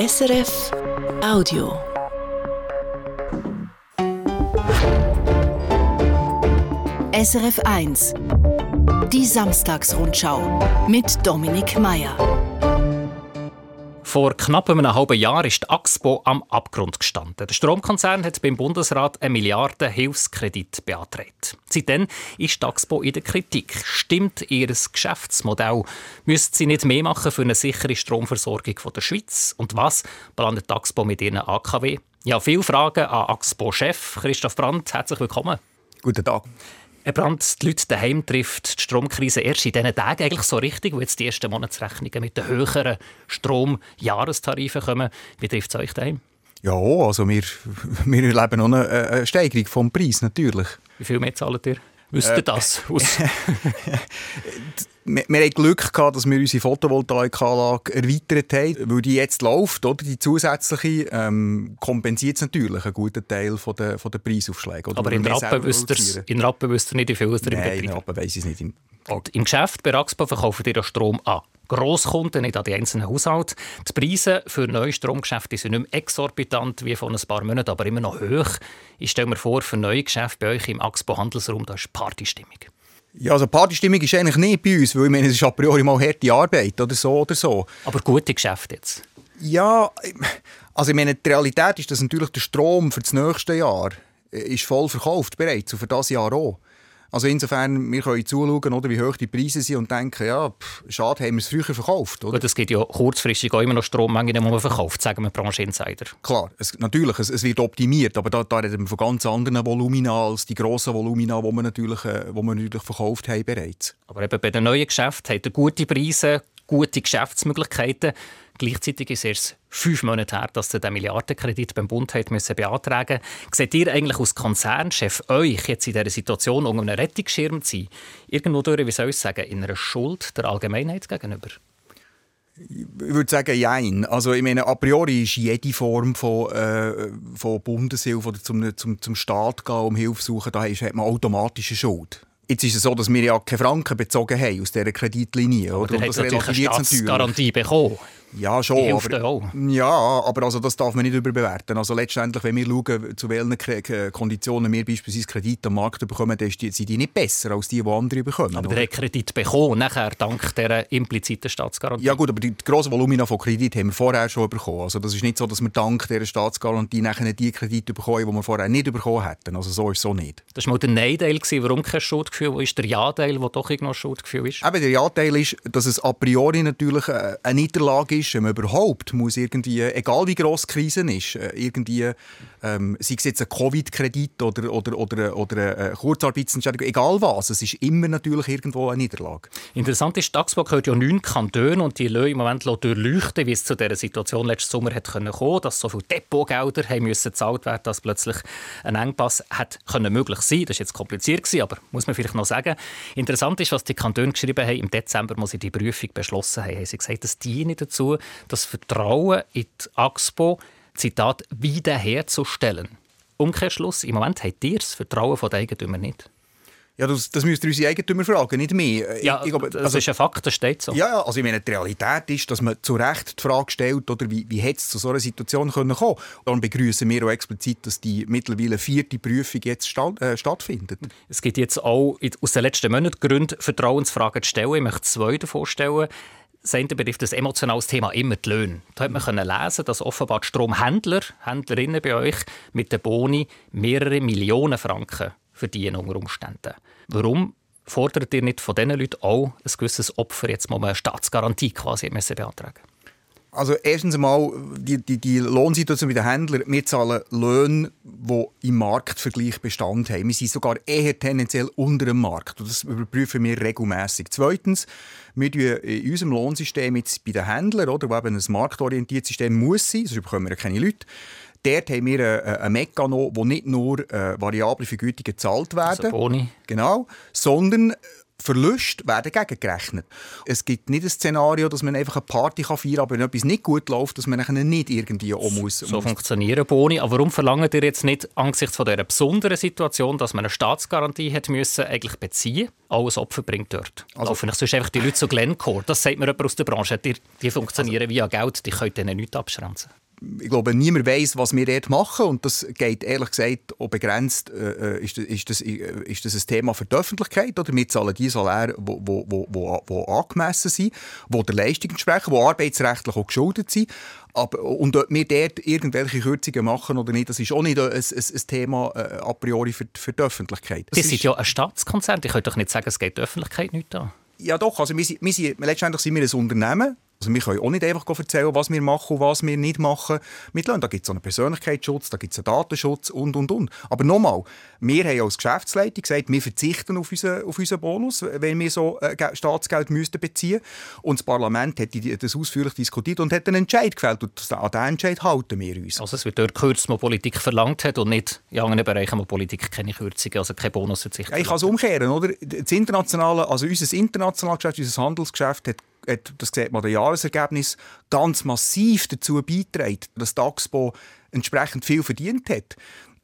SRF Audio. SRF 1. Die Samstagsrundschau mit Dominik Mayer. Vor knapp einem halben Jahr ist die Axpo am Abgrund gestanden. Der Stromkonzern hat beim Bundesrat einen Milliarden Hilfskredit beantragt. Seitdem ist die Axpo in der Kritik. Stimmt ihr Geschäftsmodell? Müsste sie nicht mehr machen für eine sichere Stromversorgung der Schweiz? Und was plant die Axpo mit ihren AKW? Ja, viele Fragen an Axpo-Chef Christoph Brandt. Herzlich willkommen. Guten Tag. Herr Brandt, die Leute daheim trifft die Stromkrise erst in diesen Tagen eigentlich so richtig, wo jetzt die ersten Monatsrechnungen mit den höheren Stromjahrestarifen kommen. Wie trifft es euch daheim? Ja, also wir, wir erleben noch eine, eine Steigerung vom Preis natürlich. Wie viel mehr zahlt ihr? Wisst ihr äh, das? wir, wir hatten Glück gehabt, dass wir unsere Photovoltaikanlage erweitert haben, weil die jetzt läuft, oder? Die zusätzliche ähm, kompensiert natürlich einen guten Teil von der, von der Preisaufschläge. Aber in Rappen wüsst ihr nicht, wie viel es ihr Nein, in Rappen weiss ich es nicht. Und im Geschäft bei Axpo verkauft ihr Strom an Grosskunden, nicht an die einzelnen Haushalte. Die Preise für neue Stromgeschäfte sind nicht mehr exorbitant wie vor ein paar Monaten, aber immer noch hoch. Ich stelle mir vor, für neue Geschäfte bei euch im Axpo Handelsraum, da ist Partystimmung. Ja, also Partystimmung ist eigentlich nicht bei uns, weil ich meine, es ist a priori mal harte Arbeit oder so oder so. Aber gute Geschäfte jetzt? Ja, also ich meine, die Realität ist, dass natürlich der Strom für das nächste Jahr ist voll verkauft bereits und für das Jahr auch. Also insofern, wir können zuschauen, oder, wie hoch die Preise sind und denken, ja, pff, schade, haben wir es früher verkauft. Oder? Gut, es gibt ja kurzfristig auch immer noch Strommengen, die man verkauft, sagen wir Brancheninsider. Klar, es, natürlich, es, es, wird optimiert, aber da, da reden wir von ganz anderen Volumina als die grossen Volumina, die wir natürlich, äh, wo wir natürlich verkauft haben bereits. Aber eben bei den neuen Geschäften hat er gute Preise, gute Geschäftsmöglichkeiten. Gleichzeitig ist es fünf Monate her, dass ihr den Milliardenkredit beim Bund hat müssen beantragen Seht ihr eigentlich als Konzernchef euch jetzt in dieser Situation um einen Rettungsschirm zu sein? Irgendwo durch, wie soll ich sagen, in einer Schuld der Allgemeinheit gegenüber? Ich würde sagen, jein. Also, ich meine, a priori ist jede Form von, äh, von Bundeshilfe oder zum, zum, zum Staat gehen, um Hilfe zu suchen, da hat man automatisch eine Schuld. Jetzt ist es so, dass wir ja keine Franken bezogen haben aus dieser Kreditlinie. Aber oder? Und das natürlich eine Staatsgarantie bekommen. Ja, schon. Aber, ja, aber also das darf man nicht überbewerten. Also letztendlich, wenn wir schauen, zu welchen Konditionen wir beispielsweise Kredite am Markt bekommen, dann sind die nicht besser als die, die andere bekommen. Aber der hat Kredit bekommen, nachher dank der impliziten Staatsgarantie. Ja gut, aber die grossen Volumina von Kredit haben wir vorher schon bekommen. Also das ist nicht so, dass wir dank dieser Staatsgarantie nachher die Kredite bekommen, die wir vorher nicht bekommen hätten. Also so ist es so nicht. Das war mal der Nein-Teil, warum kein Schuldgefühl? Wo ist der Ja-Teil, wo doch irgendwo Schuldgefühl ist? Eben, der Ja-Teil ist, dass es a priori natürlich äh, eine Niederlage ist, ist, wenn man überhaupt muss irgendwie, egal wie gross die Krise ist, äh, irgendwie, ähm, sei es jetzt ein Covid-Kredit oder, oder, oder, oder eine Kurzarbeitsentschädigung, egal was, es ist immer natürlich irgendwo eine Niederlage. Interessant ist, Taxburg gehört ja neun Kantone und die lassen im Moment durchleuchten, wie es zu dieser Situation letzten Sommer hat kommen konnte, dass so viele Depotgelder gezahlt werden, dass plötzlich ein Engpass hat können möglich sein. Das war jetzt kompliziert aber muss man vielleicht noch sagen. Interessant ist, was die Kantone geschrieben haben. Im Dezember, als sie die Prüfung beschlossen haben, haben sie gesagt, das diene dazu, das Vertrauen in die AXPO, Zitat, wiederherzustellen. Umkehrschluss, im Moment habt ihr das Vertrauen der Eigentümer nicht. Ja, das, das müsst ihr unsere Eigentümer fragen, nicht mehr. Ja, ich, ich glaube, das also, ist ein Fakt, das steht so. Ja, also ich meine, die Realität ist, dass man zu Recht die Frage stellt, oder wie, wie hätte es zu so einer Situation kommen können. Darum begrüßen wir auch explizit, dass die mittlerweile vierte Prüfung jetzt statt, äh, stattfindet. Es gibt jetzt auch aus den letzten Monaten Gründe, Vertrauensfragen zu stellen. Ich möchte zwei davon stellen. Das eine betrifft das emotionale Thema immer die Löhne. Da hat man können lesen, dass offenbar die Stromhändler, Händlerinnen bei euch mit den Boni mehrere Millionen Franken verdienen unter Umständen. Warum fordert ihr nicht von diesen Leuten auch ein gewisses Opfer, jetzt mal eine Staatsgarantie quasi beantragen? Also erstens einmal die, die, die Lohnsituation mit den Händlern. Wir zahlen Löhne, die im Marktvergleich Bestand haben. Wir sind sogar eher tendenziell unter dem Markt. Und das überprüfen wir regelmäßig. Zweitens, wir tun in unserem Lohnsystem jetzt bei den Händlern, oder, wo eben ein marktorientiertes System muss sein, sonst bekommen wir keine Leute, Dort haben wir einen Mechanismus, wo nicht nur äh, variable Vergütungen gezahlt werden, also Boni. genau, sondern Verluste werden gegengerechnet. Es gibt nicht ein Szenario, dass man einfach eine Party feiern kann, aber wenn etwas nicht gut läuft, dass man nicht irgendwie auch muss. So funktionieren Boni. Aber warum verlangen ihr jetzt nicht angesichts von dieser besonderen Situation, dass man eine Staatsgarantie hat müssen, eigentlich beziehen alles Opfer bringt dort. Also, vielleicht sonst einfach die Leute zu Glencore. Das sagt mir jemand aus der Branche. Die, die funktionieren also, via Geld, die können denen nichts abschränzen ich glaube, niemand weiß, was wir dort machen. Und das geht ehrlich gesagt auch begrenzt. Äh, äh ist, das, ist, das, ist das ein Thema für die Öffentlichkeit? Oder wir zahlen die Saläre, die wo, wo, wo, wo angemessen sind, die der Leistung entsprechen, die arbeitsrechtlich auch geschuldet sind. Aber, und ob wir dort irgendwelche Kürzungen machen oder nicht, das ist auch nicht ein, ein, ein Thema äh, a priori für, für die Öffentlichkeit. Das, das sind ja ein Staatskonzern. Ich könnte doch nicht sagen, es geht der Öffentlichkeit nicht an. Ja doch, also wir, wir sind, letztendlich sind wir ein Unternehmen also wir können auch nicht einfach erzählen, was wir machen und was wir nicht machen mit Löhnen. Da gibt es einen Persönlichkeitsschutz, da gibt es einen Datenschutz und, und, und. Aber nochmal, wir haben als Geschäftsleitung gesagt, wir verzichten auf unseren, auf unseren Bonus, wenn wir so äh, Staatsgeld müssten beziehen Und das Parlament hat das ausführlich diskutiert und hat einen Entscheid gefällt. Und an diesen Entscheid halten wir uns. Also es wird dort gekürzt, wo Politik verlangt hat und nicht in anderen Bereichen, wo Politik keine Kürzungen, also keine Bonusverzicht ja, Ich kann es umkehren. Oder? Das internationale, also unser internationales Geschäft, unser Handelsgeschäft hat hat, das sieht man, das Jahresergebnis ganz massiv dazu beiträgt, dass die Axpo entsprechend viel verdient hat.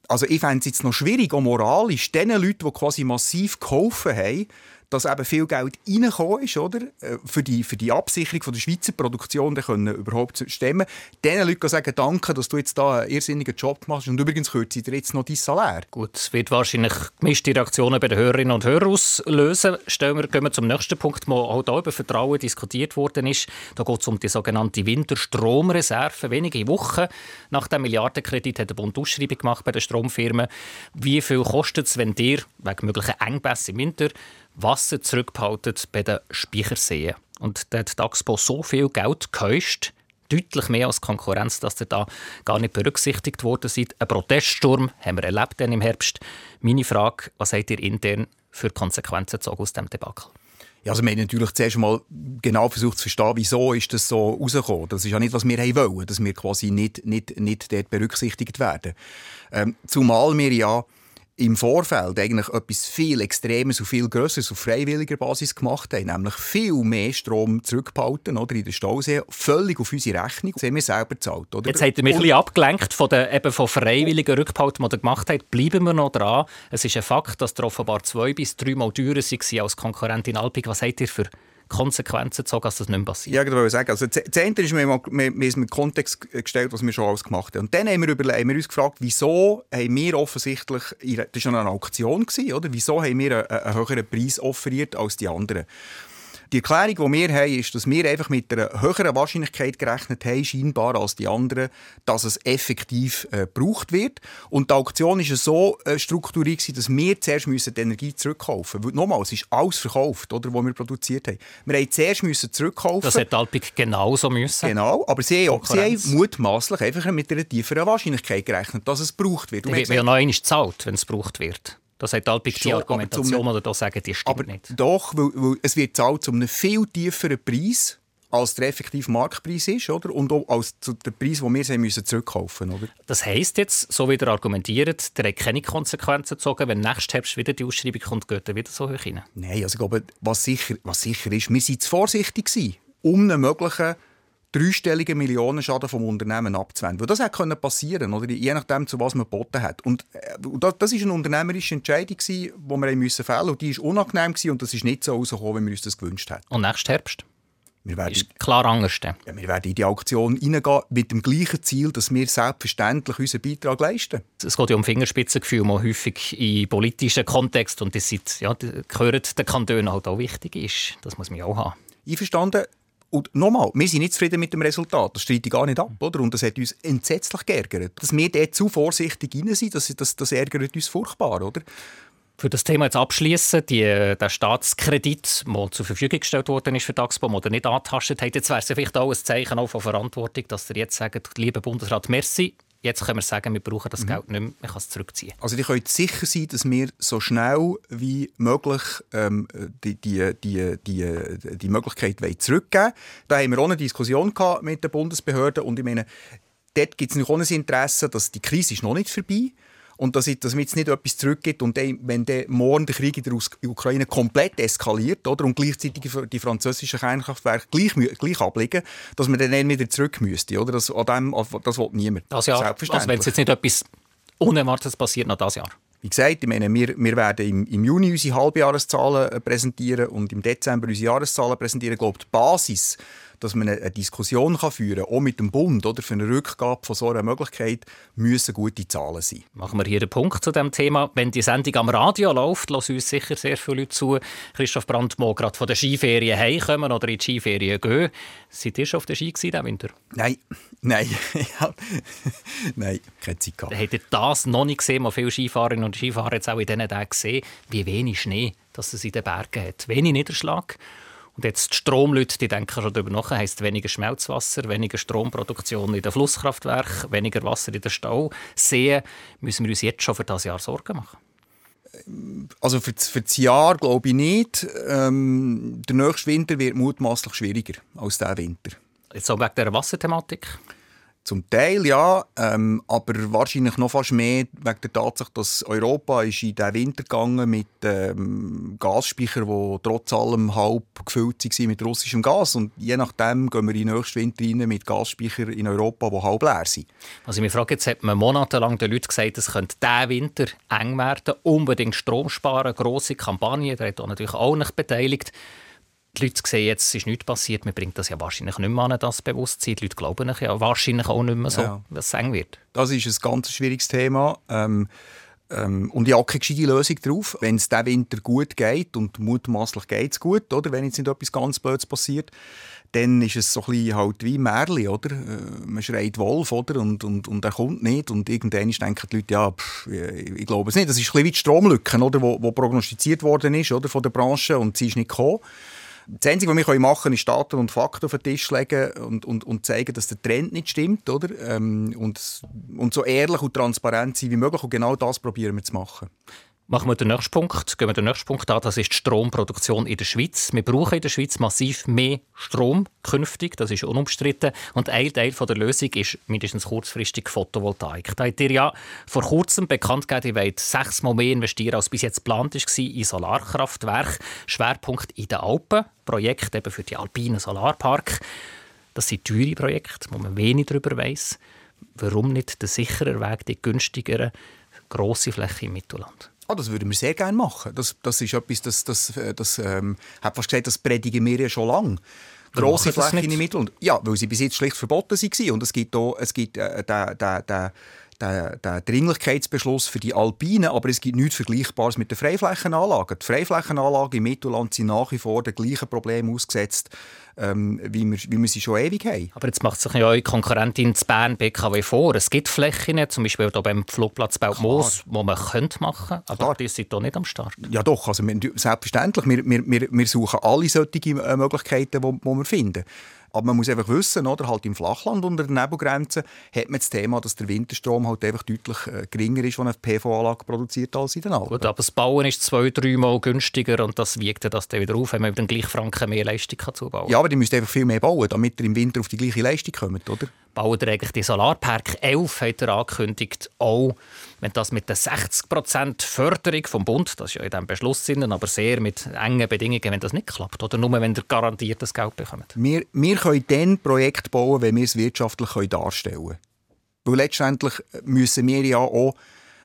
Also ich fände es jetzt noch schwierig, auch moralisch, den Leuten, die quasi massiv geholfen haben, dass eben viel Geld reingekommen ist, oder? Äh, für, die, für die Absicherung von der Schweizer Produktion die können überhaupt stemmen. Diesen Leuten sagen, danke, dass du jetzt da einen irrsinnigen Job machst und übrigens kürze ich jetzt noch dein Salär. Gut, es wird wahrscheinlich gemischte Reaktionen bei den Hörerinnen und Hörern auslösen. Stellen wir, gehen wir zum nächsten Punkt, wo auch hier über Vertrauen diskutiert worden ist. Da geht es um die sogenannte Winterstromreserve. Wenige Wochen nach dem Milliardenkredit hat der Bund Ausschreibung gemacht bei den Stromfirmen. Wie viel kostet es, wenn dir wegen möglichen Engpässe im Winter Wasser zurückbehalten bei den Speicherseen. Und da hat die Axpo so viel Geld gehäuscht, deutlich mehr als Konkurrenz, dass ihr da gar nicht berücksichtigt worden seid. Ein Proteststurm haben wir erlebt im Herbst. Meine Frage, was habt ihr intern für Konsequenzen gezogen aus diesem Debakel? Ja, also wir haben natürlich zuerst mal genau versucht zu verstehen, wieso ist das so rausgekommen. Das ist ja nicht, was wir wollen, dass wir quasi nicht, nicht, nicht dort berücksichtigt werden. Ähm, zumal wir ja im Vorfeld eigentlich etwas viel Extremes und viel Größeres auf freiwilliger Basis gemacht haben, nämlich viel mehr Strom zurückgehalten oder in den Stausee, völlig auf unsere Rechnung. Das haben wir selber gezahlt. Oder? Jetzt habt ihr mich ein bisschen abgelenkt von den eben von freiwilligen Rückhalten, die ihr gemacht habt. Bleiben wir noch dran. Es ist ein Fakt, dass ihr offenbar zwei bis dreimal teurer waren als Konkurrentin Alpig. Was habt ihr für Konsequenzen gezogen, dass das nicht mehr passiert? Ja, wollte sagen. Also, das ist mir, mir ist mit Kontext gestellt, was wir schon alles gemacht haben. Und dann haben wir, überlegt, haben wir uns gefragt, wieso haben wir offensichtlich, das war eine Auktion, oder? wieso haben wir einen, einen höheren Preis offeriert als die anderen? Die Erklärung, die wir haben, ist, dass wir einfach mit einer höheren Wahrscheinlichkeit gerechnet haben, scheinbar als die anderen, dass es effektiv äh, gebraucht wird. Und die Auktion war so äh, strukturiert, dass wir zuerst müssen die Energie zurückkaufen müssen. Nochmal, es ist alles verkauft, oder, was wir produziert haben. Wir haben zuerst müssen zurückkaufen. Das hätte Alpig genauso müssen. Genau, aber sie, haben, sie haben mutmaßlich einfach mit einer tieferen Wahrscheinlichkeit gerechnet, dass es gebraucht wird. Und wird ja noch einmal gezahlt, wenn es gebraucht wird. Das hat Alpik die Argumentation, oder da sagen, die stimmt aber nicht. Doch, weil, weil es wird zahlt zu einem viel tieferen Preis als der effektive Marktpreis ist, oder? Und auch als der Preis, den wir sie müssen zurückkaufen müssen. Das heisst jetzt, so wie ihr argumentiert, der hat keine Konsequenzen gezogen, wenn nächstes Herbst wieder die Ausschreibung kommt, geht er wieder so hoch rein? Nein, also ich glaube, was sicher, was sicher ist, wir waren zu vorsichtig gewesen, um einen möglichen dreistelligen Millionenschaden vom Unternehmen abzuwenden. Weil das hätte passieren können, je nachdem, zu was man geboten hat. Und äh, das war eine unternehmerische Entscheidung, die wir fällen mussten. Und die war unangenehm und das ist nicht so rausgekommen, wie wir uns das gewünscht hätten. Und nächsten Herbst? Wir werden, ist klar anders. Ja, wir werden in die Auktion hineingehen mit dem gleichen Ziel, dass wir selbstverständlich unseren Beitrag leisten. Es geht ja um Fingerspitzengefühl, mal häufig in politischen Kontext und das sind, ja, gehört den Kantonen halt auch wichtig ist. Das muss man auch haben. Einverstanden. Und nochmal, wir sind nicht zufrieden mit dem Resultat. Das streite ich gar nicht ab. Oder? Und das hat uns entsetzlich geärgert. Dass wir dort zu vorsichtig rein sind, das, das, das ärgert uns furchtbar. Oder? Für das Thema jetzt abschließen, der Staatskredit, der zur Verfügung gestellt worden ist für die Axpo, der nicht angetastet hat, jetzt wäre es vielleicht auch ein Zeichen auch von Verantwortung, dass ihr jetzt sagt, lieber Bundesrat, merci, Jetzt können wir sagen, wir brauchen das mhm. Geld nicht mehr, man kann es zurückziehen. Also ihr könnt sicher sein, dass wir so schnell wie möglich ähm, die, die, die, die, die Möglichkeit zurückgeben wollen. Da haben wir auch eine Diskussion mit den Bundesbehörden und ich meine, dort gibt es auch ein Interesse, dass die Krise ist noch nicht vorbei ist und dass, es jetzt nicht etwas zurückgibt und dann, wenn dann morgen der Krieg in der Ukraine komplett eskaliert oder, und gleichzeitig die französischen Kernkraftwerke gleich, gleich abliegen, dass man dann wieder zurück müsste. Oder? Das, an dem, das will niemand. Das Jahr, also wenn es jetzt nicht etwas Unerwartetes passiert noch das Jahr? Wie gesagt, ich meine, wir, wir werden im, im Juni unsere Halbjahreszahlen äh, präsentieren und im Dezember unsere Jahreszahlen präsentieren. Ich glaube, die Basis dass man eine Diskussion kann führen kann, auch mit dem Bund, oder für eine Rückgabe von so einer Möglichkeit, müssen gute Zahlen sein. Machen wir hier einen Punkt zu dem Thema. Wenn die Sendung am Radio läuft, lassen uns sicher sehr viele Leute zu. Christoph Brandmo gerade von der Skiferien heimkommen oder in die Skiferien gehen. Seid ihr schon auf der Ski diesen Winter? Nein, nein, nein, keine Zeit gehabt. Habt ihr das noch nicht gesehen? Mal viele Skifahrerinnen und Skifahrer jetzt auch in diesen Tagen gesehen, wie wenig Schnee dass es in den Bergen hat. Wenig Niederschlag. Und jetzt die Stromleute, die denken schon darüber nach, heisst weniger Schmelzwasser, weniger Stromproduktion in den Flusskraftwerken, weniger Wasser in den Stau. Sehen, müssen wir uns jetzt schon für das Jahr Sorgen machen? Also für, für das Jahr glaube ich nicht. Ähm, der nächste Winter wird mutmaßlich schwieriger als der Winter. Jetzt auch wegen der Wasserthematik? Zum Teil ja, ähm, aber wahrscheinlich noch fast mehr wegen der Tatsache, dass Europa ist in den Winter gegangen mit ähm, Gasspeichern, die trotz allem halb gefüllt waren mit russischem Gas. Und je nachdem gehen wir in den nächsten Winter rein mit Gasspeichern in Europa, die halb leer sind. Also ich frage, jetzt hat man monatelang den Leuten gesagt, es könnte diesen Winter eng werden, unbedingt Strom sparen, grosse Kampagne, da hat natürlich auch nicht beteiligt die Leute sehen jetzt, es ist nichts passiert, man bringt das ja wahrscheinlich nicht mehr an, das Bewusstsein. Die Leute glauben ja wahrscheinlich auch nicht mehr so, ja. was es eng wird. Das ist ein ganz schwieriges Thema. Ähm, ähm, und ich habe keine gescheite Lösung darauf. Wenn es diesen Winter gut geht, und mutmaßlich geht es gut, oder, wenn jetzt nicht etwas ganz Blödes passiert, dann ist es so ein bisschen halt wie Märli, oder? Äh, man schreit Wolf, oder? Und, und, und er kommt nicht. Und irgendwann denken die Leute, ja, pff, ich, ich glaube es nicht. Das ist ein bisschen wie die Stromlücke, oder? Wo, wo prognostiziert worden ist, oder? Von der Branche und sie ist nicht gekommen. Das Einzige, was wir machen können, ist Daten und Fakten auf den Tisch legen und, und, und zeigen, dass der Trend nicht stimmt. Oder? Ähm, und, und so ehrlich und transparent sein wie möglich. Und genau das probieren wir zu machen. Machen wir den nächsten Punkt. Gehen wir den nächsten Punkt an. Das ist die Stromproduktion in der Schweiz. Wir brauchen in der Schweiz massiv mehr Strom künftig. Das ist unumstritten. Und ein Teil der Lösung ist mindestens kurzfristig Photovoltaik. Da habt ihr ja vor kurzem bekannt gegeben, ihr wollt sechsmal mehr investieren, als bis jetzt geplant war in Solarkraftwerke. Schwerpunkt in den Alpen. Projekt eben für die alpinen Solarpark. Das sind teure Projekte, wo man wenig darüber weiß. Warum nicht der sichere Weg, die günstigere, grosse Fläche im Mittelland? Oh, das würden wir sehr gerne machen. Das, das ist etwas, das, das, äh, das ähm, hat fast gesagt, das predigen wir ja schon lange. Grosse Flächen im Mittelland. Ja, weil sie bis jetzt schlicht verboten waren. Und es gibt, auch, es gibt äh, den, den, den der, der Dringlichkeitsbeschluss für die Alpinen, aber es gibt nichts Vergleichbares mit den Freiflächenanlagen. Die Freiflächenanlagen im Mittelland sind nach wie vor den gleichen Problemen ausgesetzt, ähm, wie, wir, wie wir sie schon ewig haben. Aber jetzt macht sich ja eure Konkurrentin in Bern BKW vor. Es gibt Flächen, zum Beispiel hier beim Flugplatz Belmoos, wo man könnte machen könnte, aber Klar. die sind hier nicht am Start. Ja doch, also wir, selbstverständlich. Wir, wir, wir suchen alle solche äh, Möglichkeiten, die wir finden. Aber man muss einfach wissen, oder, halt im Flachland unter der Nebelgrenze hat man das Thema, dass der Winterstrom halt einfach deutlich äh, geringer ist, wenn eine PV-Anlage produziert als in den Alpen. Gut, aber das Bauen ist zwei, dreimal günstiger und das wiegt das dann wieder auf, wenn man den gleichen Franken mehr Leistung kann zubauen kann. Ja, aber die müsst einfach viel mehr bauen, damit ihr im Winter auf die gleiche Leistung kommt, oder? Bauen ihr eigentlich die Solarpark 11, hat er angekündigt, auch wenn das mit der 60% Förderung vom Bund, das ist ja in diesem Beschluss sind, aber sehr mit engen Bedingungen, wenn das nicht klappt, oder nur wenn ihr garantiert das Geld bekommt? Wir, wir können dann Projekt bauen, wenn wir es wirtschaftlich darstellen können. Weil letztendlich müssen wir ja auch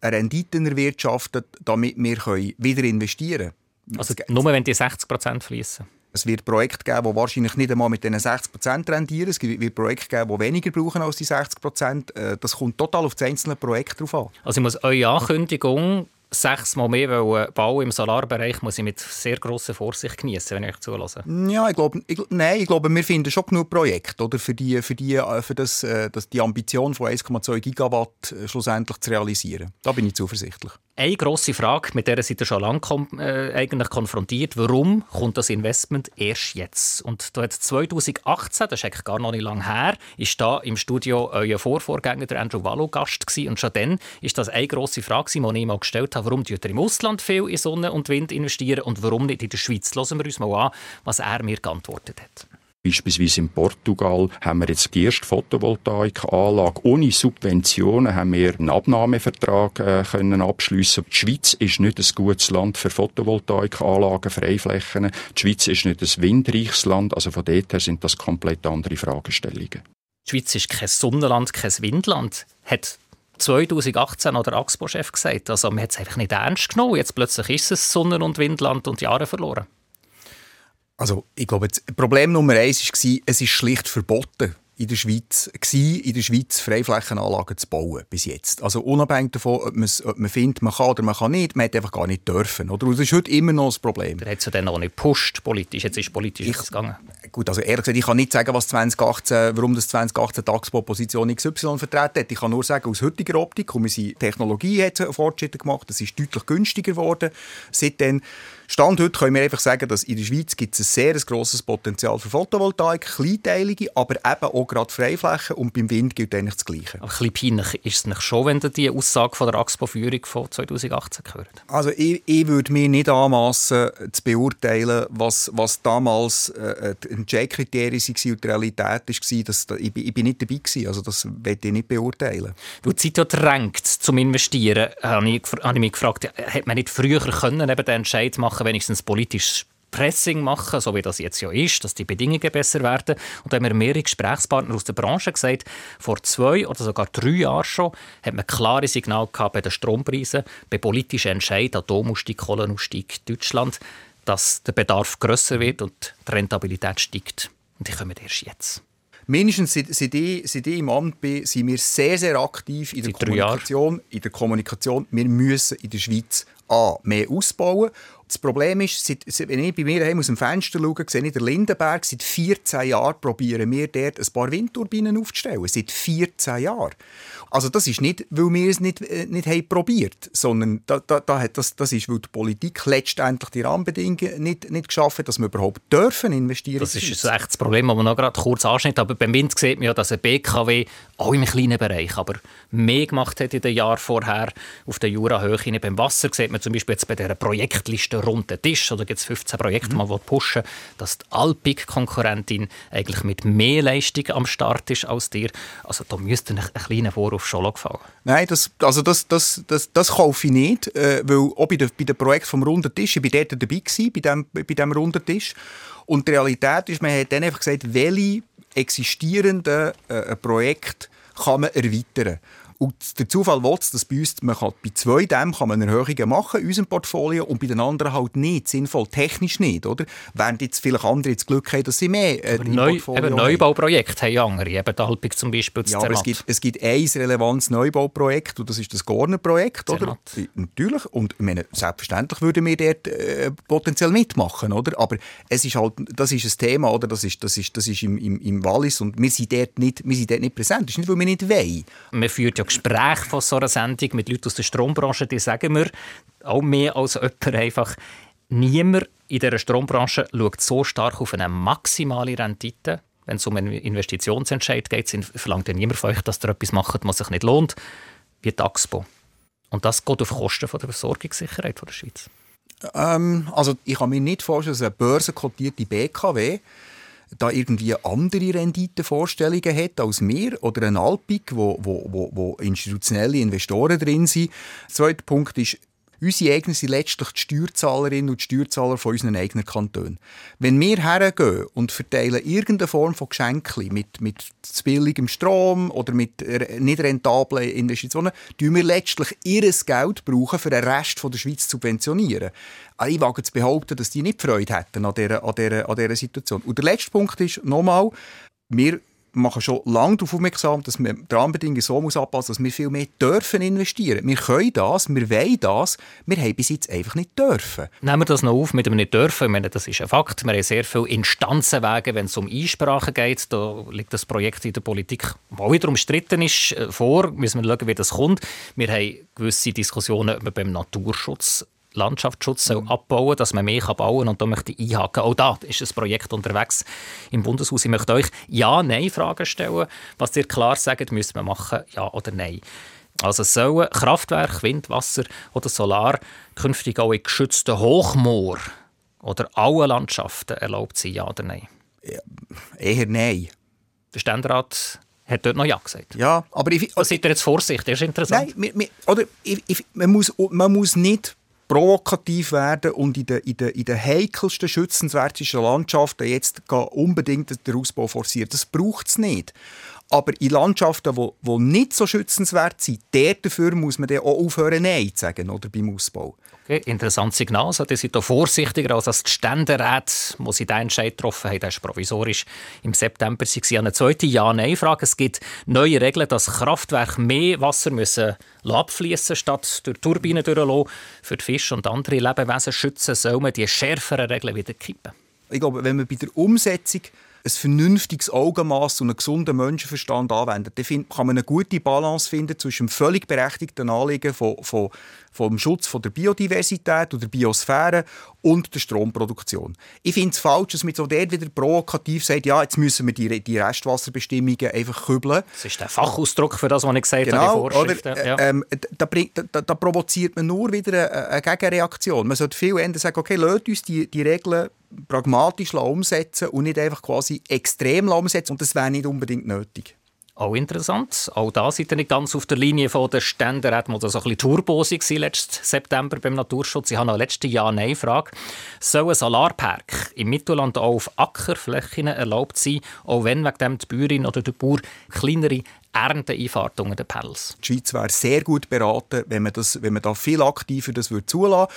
eine Rendite erwirtschaften, damit wir wieder investieren können. Also nur wenn die 60% fließen. Es wird Projekte geben, die wahrscheinlich nicht einmal mit diesen 60% rendieren. Es wird Projekte geben, die weniger brauchen als die 60%. Äh, das kommt total auf das einzelne Projekt drauf an. Also ich muss eure Ankündigung sechsmal mehr bauen im Solarbereich, muss ich mit sehr grosser Vorsicht genießen, wenn ich euch zulasse. Ja, ich glaube, ich, nein, ich glaube, wir finden schon genug Projekte, oder, für, die, für, die, äh, für das, äh, das, die Ambition von 1,2 Gigawatt schlussendlich zu realisieren. Da bin ich zuversichtlich. Eine grosse Frage, mit der seid ihr schon lange äh, eigentlich konfrontiert. Warum kommt das Investment erst jetzt? Und da hat 2018, das ist eigentlich gar noch nicht lange her, ist da im Studio euer Vorvorgänger, der Andrew Wallo, Gast gewesen. Und schon dann ist das eine grosse Frage, die ich mal gestellt habe. Warum investiert ihr im Ausland viel in Sonne und Wind investieren und warum nicht in der Schweiz? Lassen wir uns mal an, was er mir geantwortet hat. Beispielsweise in Portugal haben wir jetzt die erste Photovoltaikanlage. Ohne Subventionen haben wir einen Abnahmevertrag äh, können abschliessen. Die Schweiz ist nicht ein gutes Land für Photovoltaikanlagen, Freiflächen. Die Schweiz ist nicht ein windreiches Land. Also von dort her sind das komplett andere Fragestellungen. Die Schweiz ist kein Sonnenland, kein Windland. Hat 2018 noch der AXPO-Chef gesagt. Also man hat es einfach nicht ernst genommen. Jetzt plötzlich ist es Sonnen- und Windland und Jahre verloren. Also ich glaube, das Problem Nummer eins war, es ist schlicht verboten in der Schweiz gewesen, in der Schweiz Freiflächenanlagen zu bauen bis jetzt. Also unabhängig davon, ob, ob man findet, man kann oder man kann nicht, man hat einfach gar nicht dürfen. Oder? Das ist heute immer noch das Problem. Der hat es ja dann auch nicht gepusht, politisch. Jetzt ist politisch ich, gegangen. Gut, also ehrlich gesagt, ich kann nicht sagen, was 2018, warum das 2018 die Axpo-Position XY vertreten hat. Ich kann nur sagen, aus heutiger Optik, und unsere Technologie hat Fortschritte gemacht, es ist deutlich günstiger geworden. Seitdem Stand heute können wir einfach sagen, dass in der Schweiz gibt es ein sehr grosses Potenzial für Photovoltaik, kleinteilige, aber eben auch gerade Freiflächen und beim Wind gilt eigentlich das Gleiche. Aber ein bisschen peinlich ist es nicht schon, wenn ihr die Aussage von der AXPO-Führung von 2018 hört? Also ich, ich würde mir nicht anmassen zu beurteilen, was, was damals äh, ein Check-Kriterien waren und die Realität war. Dass, ich, ich bin nicht dabei gewesen, also das werde ich nicht beurteilen. Weil die Zeit ja drängt zum Investieren, habe ich, habe ich mich gefragt, hätte man nicht früher können, eben den Entscheid machen machen, wenigstens politisches Pressing machen, so wie das jetzt ja ist, dass die Bedingungen besser werden. Und da haben wir mehrere Gesprächspartner aus der Branche gesagt, vor zwei oder sogar drei Jahren schon hat man klare Signale gehabt bei den Strompreisen, bei politischen Entscheiden, Atomausstieg, Kohlenausstieg Deutschland, dass der Bedarf grösser wird und die Rentabilität steigt. Und die kommen erst jetzt. Mindestens seit, seit, ich, seit ich im Amt bin, sind wir sehr, sehr aktiv in der Kommunikation. In der Kommunikation. Wir müssen in der Schweiz A, mehr ausbauen das Problem ist, seit, wenn ich bei mir aus dem Fenster schaue, sehe ich den Lindenberg. Seit 14 Jahren probieren wir dort ein paar Windturbinen aufzustellen. Seit 14 Jahren. Also das ist nicht, weil wir es nicht, äh, nicht haben probiert, sondern da, da, da hat das, das ist, weil die Politik letztendlich die Rahmenbedingungen nicht, nicht geschaffen hat, dass wir überhaupt dürfen investieren. Das ist ein echtes Problem, das man noch gerade kurz anschnitt. Aber beim Wind sieht man ja, dass ein BKW auch im kleinen Bereich, aber mehr gemacht hat in den Jahren vorher auf der Jurahöhe. Beim Wasser sieht man zum Beispiel jetzt bei dieser Projektliste runden Tisch, oder gibt es 15 Projekte, mhm. die pushen, dass die Alpik-Konkurrentin eigentlich mit mehr Leistung am Start ist als dir. Also da müsste ein, ein kleiner Vorwurf schon gefallen. Nein, das, also das, das, das, das kaufe ich nicht, äh, weil auch bei, den, bei dem Projekt vom runden Tisch, ich war dort dabei gewesen, bei dem, bei dem runden Tisch. Und die Realität ist, man hat dann einfach gesagt, welche existierenden äh, Projekte kann man erweitern. Und der Zufall will dass bei uns, man kann, bei zwei Dämmen kann man Erhöhungen machen in unserem Portfolio und bei den anderen halt nicht, sinnvoll, technisch nicht, oder? Während jetzt vielleicht andere das Glück haben, dass sie mehr äh, im Neu, Portfolio eben Neubauprojekte haben andere, eben der Halbig zum Beispiel, Ja, aber es gibt, es gibt ein relevantes Neubauprojekt und das ist das Gorner-Projekt, oder? Natürlich, und ich meine, selbstverständlich würden wir dort äh, potenziell mitmachen, oder? Aber es ist halt, das ist ein Thema, oder? Das ist, das ist, das ist im, im, im Wallis und wir sind, dort nicht, wir sind dort nicht präsent. Das ist nicht, weil wir nicht wollen. Man führt ja Gespräche von so einer Sendung mit Leuten aus der Strombranche, die sagen mir, auch mehr als jemand einfach, niemand in dieser Strombranche schaut so stark auf eine maximale Rendite. Wenn es um einen Investitionsentscheid geht, verlangt ja niemand von euch, dass ihr etwas macht, was sich nicht lohnt, wie die. Und das geht auf Kosten von der Versorgungssicherheit von der Schweiz. Ähm, also ich kann mir nicht vorstellen, dass eine börsenkotierte BKW da irgendwie andere Renditevorstellungen hat als wir oder ein Alpik, wo, wo, wo, wo institutionelle Investoren drin sind. Der zweite Punkt ist, Unsere Eigner sind letztlich die Steuerzahlerinnen und Steuerzahler von unseren eigenen Kantonen. Wenn wir hergehen und verteilen irgendeine Form von Geschenken mit, mit zu billigem Strom oder mit nicht rentablen Investitionen, tun wir letztlich ihr Geld brauchen, für den Rest der Schweiz zu subventionieren. Ah, ich wage zu behaupten, dass die nicht Freude hätten an dieser, an dieser, an dieser Situation. Und der letzte Punkt ist, nochmal, wir machen schon lange darauf aufmerksam, dass man die Rahmenbedingungen so muss anpassen muss, dass wir viel mehr dürfen investieren. Wir können das, wir wollen das, wir haben bis jetzt einfach nicht dürfen. Nehmen wir das noch auf mit dem nicht dürfen. Ich meine, das ist ein Fakt. Wir haben sehr viele Instanzenwege, wenn es um Einsprachen geht. Da liegt das Projekt in der Politik, das wieder umstritten ist, äh, vor. Müssen wir schauen, wie das kommt. Wir haben gewisse Diskussionen beim Naturschutz Landschaftsschutz soll abbauen dass man mehr bauen kann. Und da möchte ich einhaken. Auch da ist ein Projekt unterwegs im Bundeshaus. Ich möchte euch Ja-Nein-Fragen stellen. Was ihr klar sagt, müssen wir machen, ja oder nein. Also sollen Kraftwerk, Wind, Wasser oder Solar künftig auch in geschützten Hochmoor oder allen Landschaften erlaubt sein, ja oder nein? Eher nein. Der Ständerat hat dort noch Ja gesagt. Ja, aber ich, also, seid ihr jetzt Vorsicht? Das ist interessant. Nein, wir, wir, oder ich, ich, man, muss, man muss nicht provokativ werden und in den, in den, in den heikelsten, schützenswertesten Landschaften jetzt unbedingt den Ausbau forcieren. Das braucht es nicht. Aber in Landschaften, die, nicht so schützenswert sind, dafür muss man dann auch aufhören, Nein zu sagen oder, beim Ausbau. Interessantes Signal. Die sind hier vorsichtiger als das Ständeräte, wo sie diesen Entscheid getroffen haben. Das ist provisorisch. Im September waren sie eine zweite Ja-Nein-Frage. Es gibt neue Regeln, dass Kraftwerke mehr Wasser müssen abfließen statt durch Turbinen durchlassen. Für die Fische und andere Lebewesen schützen, soll man die schärferen Regeln wieder kippen. Ich glaube, wenn man bei der Umsetzung ein vernünftiges Augenmaß und einen gesunden Menschenverstand anwendet, dann kann man eine gute Balance finden zwischen dem völlig berechtigten Anliegen von, von, vom Schutz von der Biodiversität oder der Biosphäre und der Stromproduktion. Ich finde es falsch, dass man so dort wieder provokativ sagt, ja, jetzt müssen wir die, die Restwasserbestimmungen einfach kübeln. Das ist der Fachausdruck für das, was ich gesagt genau, habe, oder, ja. ähm, da, da, da, provoziert man nur wieder eine, eine Gegenreaktion. Man sollte viel eher sagen, okay, lasst uns die, die Regeln pragmatisch umsetzen und nicht einfach quasi extrem umsetzen. Und das wäre nicht unbedingt nötig. Auch interessant. Auch da seid ihr nicht ganz auf der Linie von der Ständeräten, die so ein bisschen letzten September beim Naturschutz. Ich habe noch letzte Ja-Nein-Frage. Soll ein Solarpark im Mittelland auch auf Ackerflächen erlaubt sein, auch wenn wegen dem die Bäuerin oder der Bauer kleinere Ernteeinfahrt unter den Pedals? Die Schweiz wäre sehr gut beraten, wenn man, das, wenn man da viel aktiver das würde zulassen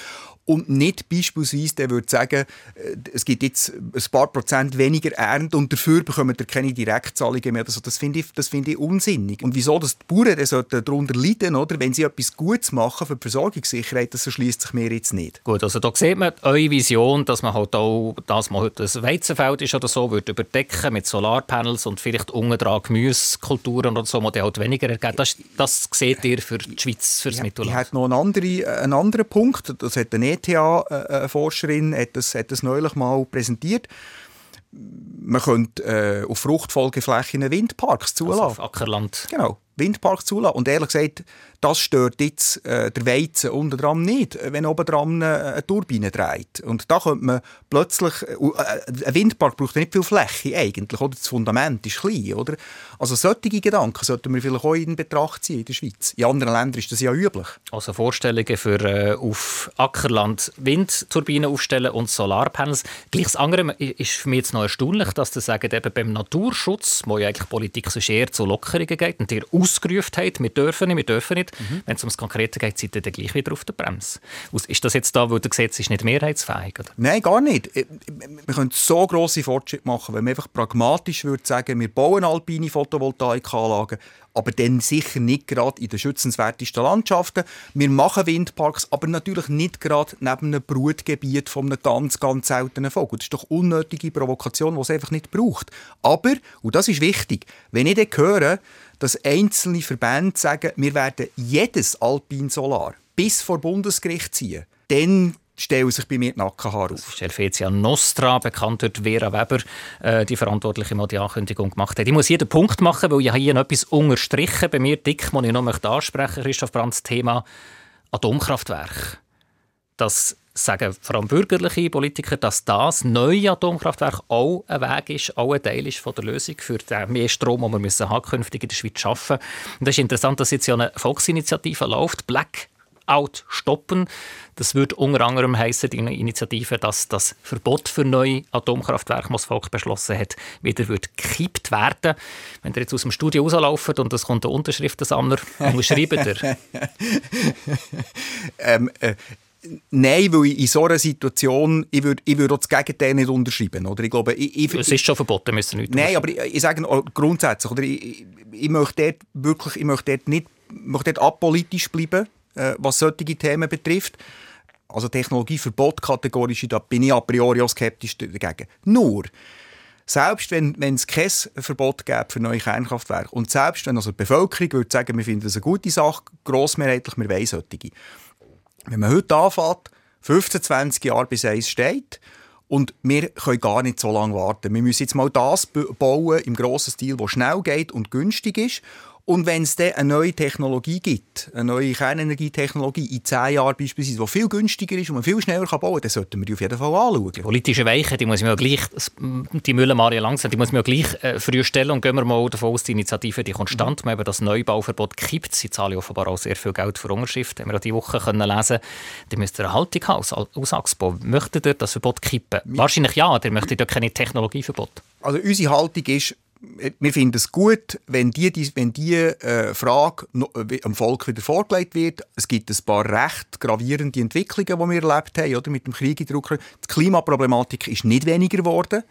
und nicht beispielsweise der würde sagen, äh, es gibt jetzt ein paar Prozent weniger Ernte und dafür bekommen ihr keine Direktzahlungen mehr. Also das finde ich, das finde ich unsinnig. Und wieso dass die Bauern darunter leiden, oder? wenn sie etwas Gutes machen für die Versorgungssicherheit, das erschließt sich mir jetzt nicht. Gut, also da sieht man eure Vision, dass man halt auch, dass man heute ein Weizenfeld ist oder so, würde überdecken mit Solarpanels und vielleicht unten dran Gemüsekulturen oder so, die halt weniger ergeben. Das, das seht ihr für die Schweiz, für das ja, Mittelland. Ich habe noch einen anderen, einen anderen Punkt, das hat eine ETH-Forscherin äh, hat das, hat das neulich mal präsentiert. Man könnte äh, auf Fruchtfolgeflächen Windparks zulassen. Also auf Ackerland. Genau, Windparks zulassen. Und ehrlich gesagt, das stört jetzt äh, der Weizen unter dran nicht, wenn oben dran äh, eine Turbine dreht. Und da könnte man plötzlich, äh, äh, ein Windpark braucht nicht viel Fläche eigentlich, oder? Das Fundament ist klein, oder? Also solche Gedanken sollten wir vielleicht auch in Betracht ziehen in der Schweiz. In anderen Ländern ist das ja üblich. Also Vorstellungen für äh, auf Ackerland Windturbinen aufstellen und Solarpanels. Gleiches andere ist für mich jetzt noch erstaunlich, dass Sie sagen, eben beim Naturschutz, wo ja eigentlich Politik so eher zu Lockerungen geht und ausgerufen habt, wir dürfen nicht, wir dürfen nicht, Mhm. Wenn es ums Konkrete geht, seid ihr dann gleich wieder auf der Bremse. Ist das jetzt da, wo du siehst, ist nicht mehrheitsfähig? Oder? Nein, gar nicht. Wir können so grosse Fortschritte machen, wenn man einfach pragmatisch würde sagen, wir bauen alpine Photovoltaikanlagen, aber dann sicher nicht gerade in den schützenswertesten Landschaften. Wir machen Windparks, aber natürlich nicht gerade neben einem Brutgebiet von einem ganz, ganz seltenen Vogel. Das ist doch unnötige Provokation, die es einfach nicht braucht. Aber, und das ist wichtig, wenn ich dann höre, dass einzelne Verbände sagen, wir werden jedes Alpin Solar bis vor Bundesgericht ziehen, dann stellen sich bei mir die Nackenhaare auf. Das ist Helvetia Nostra, bekannt durch Vera Weber, äh, die Verantwortliche, die die Ankündigung gemacht hat. Ich muss jeden Punkt machen, weil ich hier etwas unterstrichen bei mir dick, muss ich noch ansprechen möchte, Christoph Brandt, das Thema Atomkraftwerk. Das sagen vor allem bürgerliche Politiker, dass das neue Atomkraftwerk auch ein Weg ist, auch ein Teil ist von der Lösung für den mehr Strom, den wir müssen künftig in der Schweiz schaffen. Und das ist interessant, dass jetzt ja eine Volksinitiative läuft, Black Out stoppen. Das würde unter anderem heißen, die Initiative, dass das Verbot für neue Atomkraftwerke, das das Volk beschlossen hat, wieder wird gekippt werden. Wenn ihr jetzt aus dem Studio rauslauft und es kommt ein Unterschriftensammler, unterschreibt ihr? ähm, äh, Nein, weil ich in so einer Situation, ich würde, ich auch das Gegenteil nicht unterschreiben. Oder? Ich glaube, ich, ich, es ist schon verboten, müssen nicht Nein, aber ich, ich sage grundsätzlich, oder? Ich, ich, möchte dort wirklich, ich möchte dort nicht, möchte dort apolitisch bleiben, äh, was solche Themen betrifft. Also Technologieverbot kategorisch, da bin ich a priori auch skeptisch dagegen. Nur, selbst wenn, wenn es kein Verbot gäbe für neue Kernkraftwerke und selbst wenn also die Bevölkerung würde sagen, wir finden das eine gute Sache, grossmehrheitlich, wir wollen solche. Wenn man heute anfängt, 15, 20 Jahre bis eins steht, und wir können gar nicht so lange warten. Wir müssen jetzt mal das bauen im grossen Stil, wo schnell geht und günstig ist. Und wenn es dann eine neue Technologie gibt, eine neue Kernenergietechnologie in zehn Jahren beispielsweise, die viel günstiger ist und man viel schneller bauen kann, dann sollten wir die auf jeden Fall anschauen. Die politische Weiche, die muss man ja gleich, die Mülle Maria langsam, die muss man ja gleich äh, früh stellen und gehen wir mal davon aus, die Initiative die konstant, mhm. eben das Neubauverbot kippt. Sie zahlen offenbar auch sehr viel Geld für Unterschriften, haben wir diese Woche können lesen Die müsst ihr eine Haltung haben als, als Axpo. Möchtet ihr das Verbot kippen? Ja. Wahrscheinlich ja, ihr möchtet ja keine Technologieverbot. Also unsere Haltung ist, wir finden es gut, wenn diese wenn die, äh, Frage äh, am Volk wieder vorgelegt wird. Es gibt ein paar recht gravierende Entwicklungen, die wir erlebt haben, oder, mit dem Krieg in der Ukraine. Die Klimaproblematik ist nicht weniger geworden.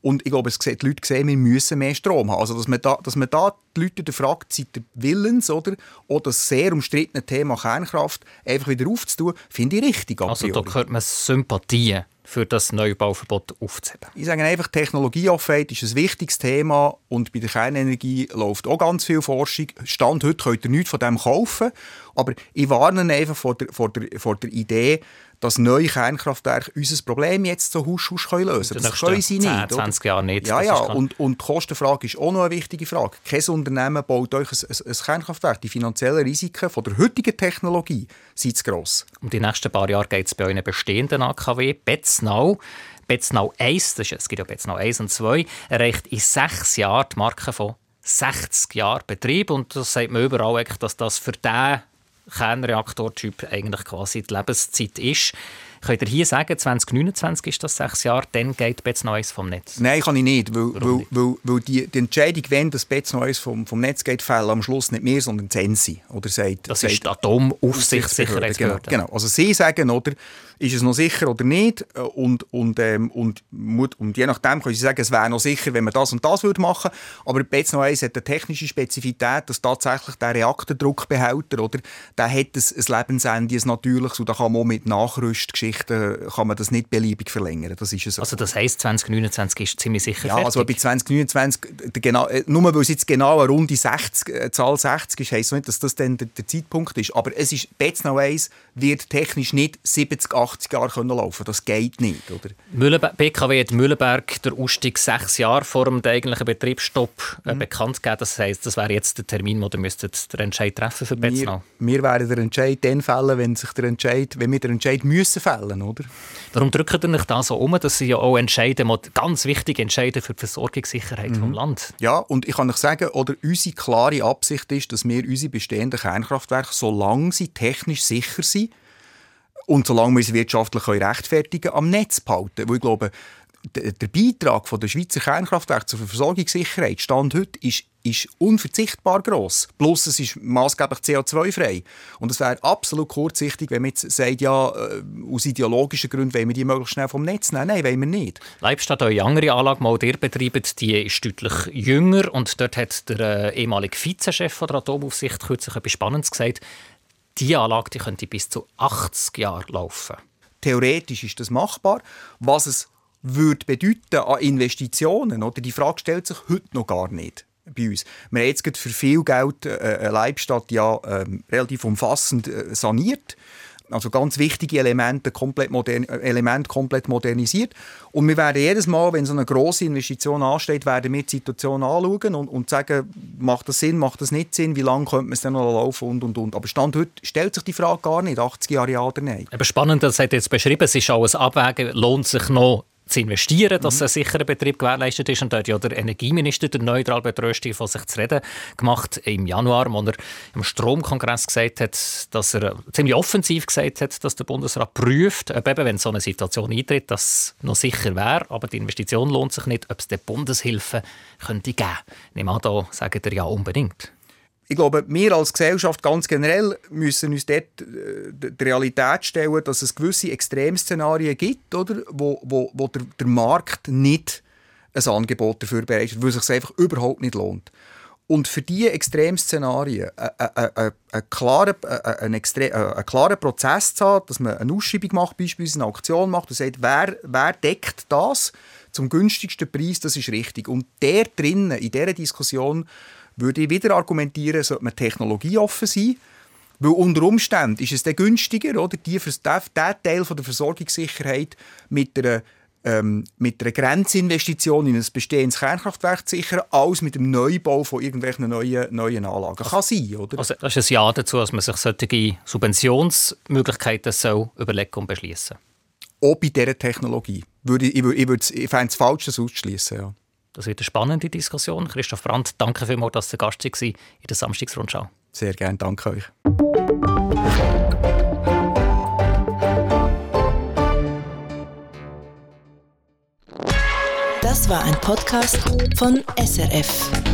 Und ich glaube, es sieht, die Leute sehen, wir müssen mehr Strom haben. Also, dass man da, dass man da die Leute fragt, seid ihr willens, oder, oder das sehr umstrittene Thema Kernkraft einfach wieder aufzutun, finde ich richtig. Also da hört man Sympathien für das Neubauverbot aufzuheben? Ich sage einfach, Technologieoffenheit ist ein wichtiges Thema und bei der Kernenergie läuft auch ganz viel Forschung. Stand heute könnt ihr nichts von dem kaufen, aber ich warne einfach vor der, vor der, vor der Idee, dass neue Kernkraftwerke unser Problem jetzt so husch husch können lösen können. Das können sie nicht. 10, 20 Jahre nicht. Ja, ja. Und, und die Kostenfrage ist auch noch eine wichtige Frage. Kein Unternehmen baut euch ein, ein, ein Kernkraftwerk. Die finanziellen Risiken von der heutigen Technologie sind zu gross. Um die nächsten paar Jahre geht es bei einem bestehenden AKW, Betznau. Betznau 1, das ist, es gibt ja Betznau 1 und 2, erreicht in sechs Jahren die Marke von 60 Jahren Betrieb. Und das sagt man überall, dass das für diesen Kernreaktortyp eigentlich quasi die Lebenszeit ist. Könnt ihr hier sagen, 2029 ist das sechs Jahre, dann geht Betz Neues vom Netz? Nein, kann ich nicht, weil, weil, weil, weil die, die, Entscheidung, wenn das Betz Neues vom, vom Netz geht, fällt am Schluss nicht mehr, sondern die Sensi. Oder sagt, das sagt, ist die Atomaufsichtssicherheitsbehörde. Genau, genau, also sie sagen, oder, ist es noch sicher oder nicht und, und, ähm, und, und, je nachdem können sie sagen, es wäre noch sicher, wenn man das und das würde machen aber Betz Neues hat eine technische Spezifität, dass tatsächlich der Reaktordruckbehälter, oder, der hat ein, ein Lebensende, ein natürliches und da kann man auch mit Nachrüstgeschichten Geschichten kann man das nicht beliebig verlängern. Das ist so. Also das heisst, 2029 ist ziemlich sicher Ja, fertig. also bei 2029, genau, äh, nur weil es jetzt genau eine runde 60, äh, Zahl 60 ist, heisst es nicht, dass das dann der, der, Zeitpunkt ist. Aber es ist, Betznau 1 wird technisch nicht 70, 80 Jahre können laufen Das geht nicht. Oder? Mühlenberg, BKW hat Mühlenberg der Ausstieg sechs Jahre vor dem eigentlichen Betriebsstopp äh, mhm. bekannt gegeben. Das heisst, das wäre jetzt der Termin, wo ihr müsstet den Entscheid treffen für Betznau. Wir, wir werden den Entscheid dann fällen, wenn, sich der Entscheid, wenn wir den Entscheid müssen fällen fällen, oder? Darum drücken ihr euch da so um, dass sie ja auch entscheiden, ganz wichtige Entscheide für die Versorgungssicherheit mhm. vom Land. Ja, und ich kann euch sagen, oder unsere klare Absicht ist, dass wir unsere bestehenden Kernkraftwerke, solange sie technisch sicher sind, und solange wir sie wirtschaftlich rechtfertigen können, am Netz behalten. Weil ich glaube, der Beitrag der Schweizer Kernkraftwerke zur Versorgungssicherheit Stand heute ist, ist unverzichtbar gross. Plus es ist maßgeblich CO2-frei. Und es wäre absolut kurzsichtig, wenn man jetzt sagt, ja, äh, aus ideologischen Gründen wollen wir die möglichst schnell vom Netz nehmen. Nein, wollen wir nicht. Leibstadt, eure andere Anlage, die ihr betreibt, die ist deutlich jünger. Und dort hat der äh, ehemalige Vizechef der Atomaufsicht kürzlich etwas Spannendes gesagt. Diese Anlage die könnte bis zu 80 Jahre laufen. Theoretisch ist das machbar. Was es würde bedeuten an Investitionen, oder? die Frage stellt sich heute noch gar nicht bei uns. Wir haben jetzt für viel Geld äh, Leibstadt ja ähm, relativ umfassend äh, saniert. Also ganz wichtige Elemente komplett, modern, äh, Elemente komplett modernisiert. Und wir werden jedes Mal, wenn so eine große Investition ansteht, werden wir die Situation anschauen und, und sagen, macht das Sinn, macht das nicht Sinn, wie lange könnte man es dann noch laufen und, und, und. Aber Stand heute stellt sich die Frage gar nicht, 80 Jahre ja oder nein. Aber spannend, das hat jetzt beschrieben, es ist ein Abwägen, lohnt sich noch zu investieren, dass mhm. ein sicherer Betrieb gewährleistet ist. Und da hat ja der Energieminister, der neutral betröstet, von sich zu reden gemacht im Januar, wo er im Stromkongress gesagt hat, dass er ziemlich offensiv gesagt hat, dass der Bundesrat prüft, ob eben, wenn so eine Situation eintritt, das noch sicher wäre, aber die Investition lohnt sich nicht, ob es der Bundeshilfe könnte geben. Nehmen an, da sagt er ja unbedingt ich glaube, wir als Gesellschaft ganz generell müssen uns dort äh, die Realität stellen, dass es gewisse Extremszenarien gibt, oder, wo, wo, wo der, der Markt nicht ein Angebot dafür bereitet, weil es sich einfach überhaupt nicht lohnt. Und für diese Extremszenarien einen klaren, einen, einen klaren Prozess zu haben, dass man eine Ausschreibung macht, beispielsweise eine Aktion macht und sagt, wer, wer deckt das zum günstigsten Preis, das ist richtig. Und der drinnen, in dieser Diskussion, würde ich wieder argumentieren, sollte man technologieoffen sein. Weil unter Umständen ist es dann günstiger, oder, die, der, Teil von der Versorgungssicherheit mit einer ähm, mit einer Grenzinvestition in ein bestehendes Kernkraftwerk zu sichern, als mit dem Neubau von irgendwelchen neuen, neuen Anlagen. Kann sein, oder? Also das ist ein Ja dazu, dass man sich solche Subventionsmöglichkeiten soll überlegen und beschließen Auch bei dieser Technologie. Würde, ich, ich, ich, ich fände es falsch, das auszuschließen. Ja. Das wird eine spannende Diskussion. Christoph Brandt, danke vielmals, dass Sie Gast war in der Samstagsrundschau. Sehr gerne, danke euch. Das war ein Podcast von SRF.